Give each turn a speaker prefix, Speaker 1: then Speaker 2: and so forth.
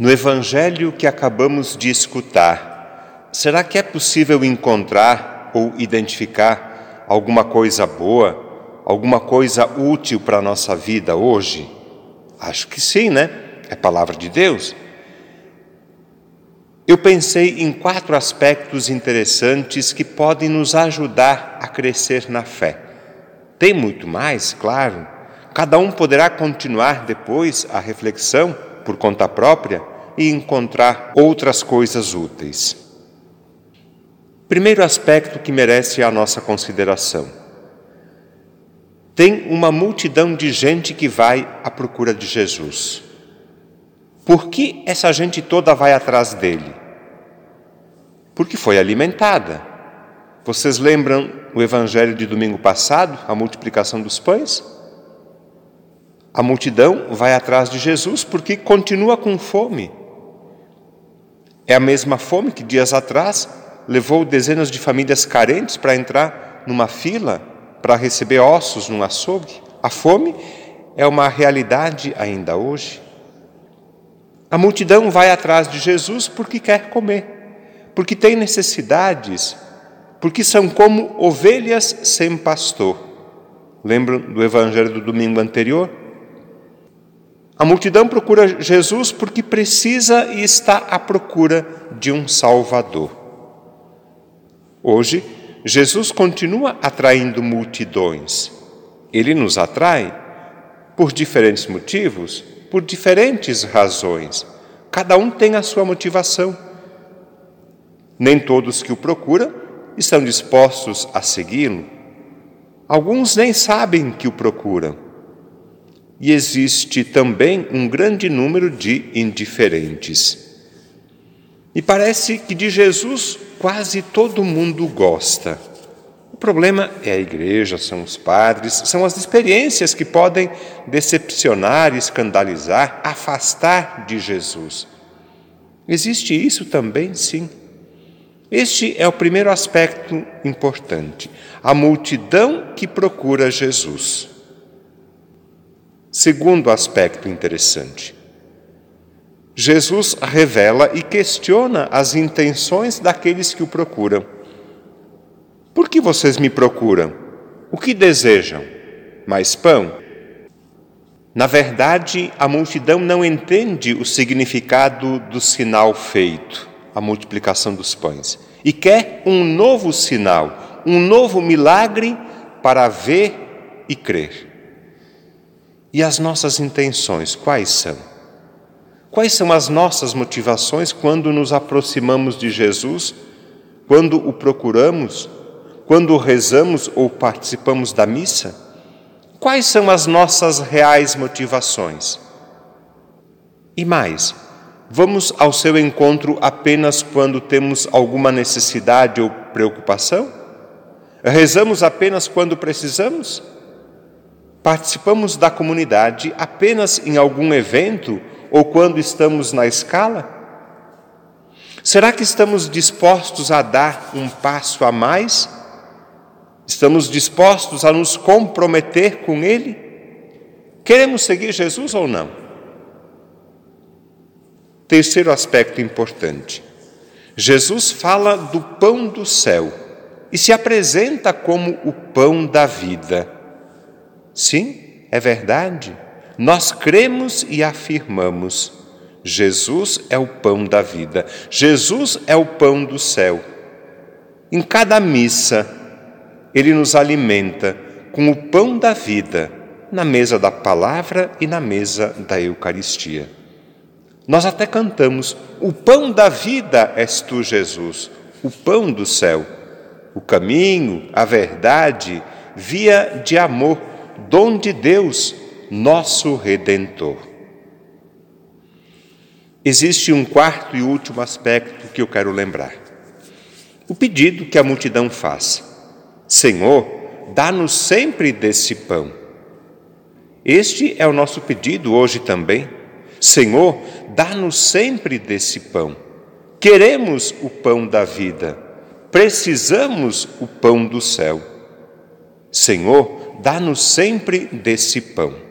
Speaker 1: No evangelho que acabamos de escutar, será que é possível encontrar ou identificar alguma coisa boa, alguma coisa útil para a nossa vida hoje? Acho que sim, né? É palavra de Deus. Eu pensei em quatro aspectos interessantes que podem nos ajudar a crescer na fé. Tem muito mais, claro. Cada um poderá continuar depois a reflexão por conta própria e encontrar outras coisas úteis. Primeiro aspecto que merece a nossa consideração. Tem uma multidão de gente que vai à procura de Jesus. Por que essa gente toda vai atrás dele? Porque foi alimentada. Vocês lembram o evangelho de domingo passado, a multiplicação dos pães? A multidão vai atrás de Jesus porque continua com fome. É a mesma fome que dias atrás levou dezenas de famílias carentes para entrar numa fila para receber ossos num açougue. A fome é uma realidade ainda hoje. A multidão vai atrás de Jesus porque quer comer, porque tem necessidades, porque são como ovelhas sem pastor. Lembram do evangelho do domingo anterior? A multidão procura Jesus porque precisa e está à procura de um Salvador. Hoje, Jesus continua atraindo multidões. Ele nos atrai por diferentes motivos, por diferentes razões. Cada um tem a sua motivação. Nem todos que o procuram estão dispostos a segui-lo. Alguns nem sabem que o procuram e existe também um grande número de indiferentes. E parece que de Jesus quase todo mundo gosta. O problema é a igreja, são os padres, são as experiências que podem decepcionar, escandalizar, afastar de Jesus. Existe isso também, sim. Este é o primeiro aspecto importante: a multidão que procura Jesus. Segundo aspecto interessante. Jesus revela e questiona as intenções daqueles que o procuram. Por que vocês me procuram? O que desejam? Mais pão? Na verdade, a multidão não entende o significado do sinal feito, a multiplicação dos pães, e quer um novo sinal, um novo milagre para ver e crer. E as nossas intenções, quais são? Quais são as nossas motivações quando nos aproximamos de Jesus, quando o procuramos, quando rezamos ou participamos da missa? Quais são as nossas reais motivações? E mais, vamos ao seu encontro apenas quando temos alguma necessidade ou preocupação? Rezamos apenas quando precisamos? Participamos da comunidade apenas em algum evento ou quando estamos na escala? Será que estamos dispostos a dar um passo a mais? Estamos dispostos a nos comprometer com Ele? Queremos seguir Jesus ou não? Terceiro aspecto importante: Jesus fala do pão do céu e se apresenta como o pão da vida. Sim, é verdade. Nós cremos e afirmamos: Jesus é o pão da vida, Jesus é o pão do céu. Em cada missa, ele nos alimenta com o pão da vida, na mesa da palavra e na mesa da Eucaristia. Nós até cantamos: O pão da vida és tu, Jesus, o pão do céu, o caminho, a verdade, via de amor dom de Deus, nosso redentor. Existe um quarto e último aspecto que eu quero lembrar. O pedido que a multidão faz: Senhor, dá-nos sempre desse pão. Este é o nosso pedido hoje também. Senhor, dá-nos sempre desse pão. Queremos o pão da vida, precisamos o pão do céu. Senhor, dá-nos sempre desse pão.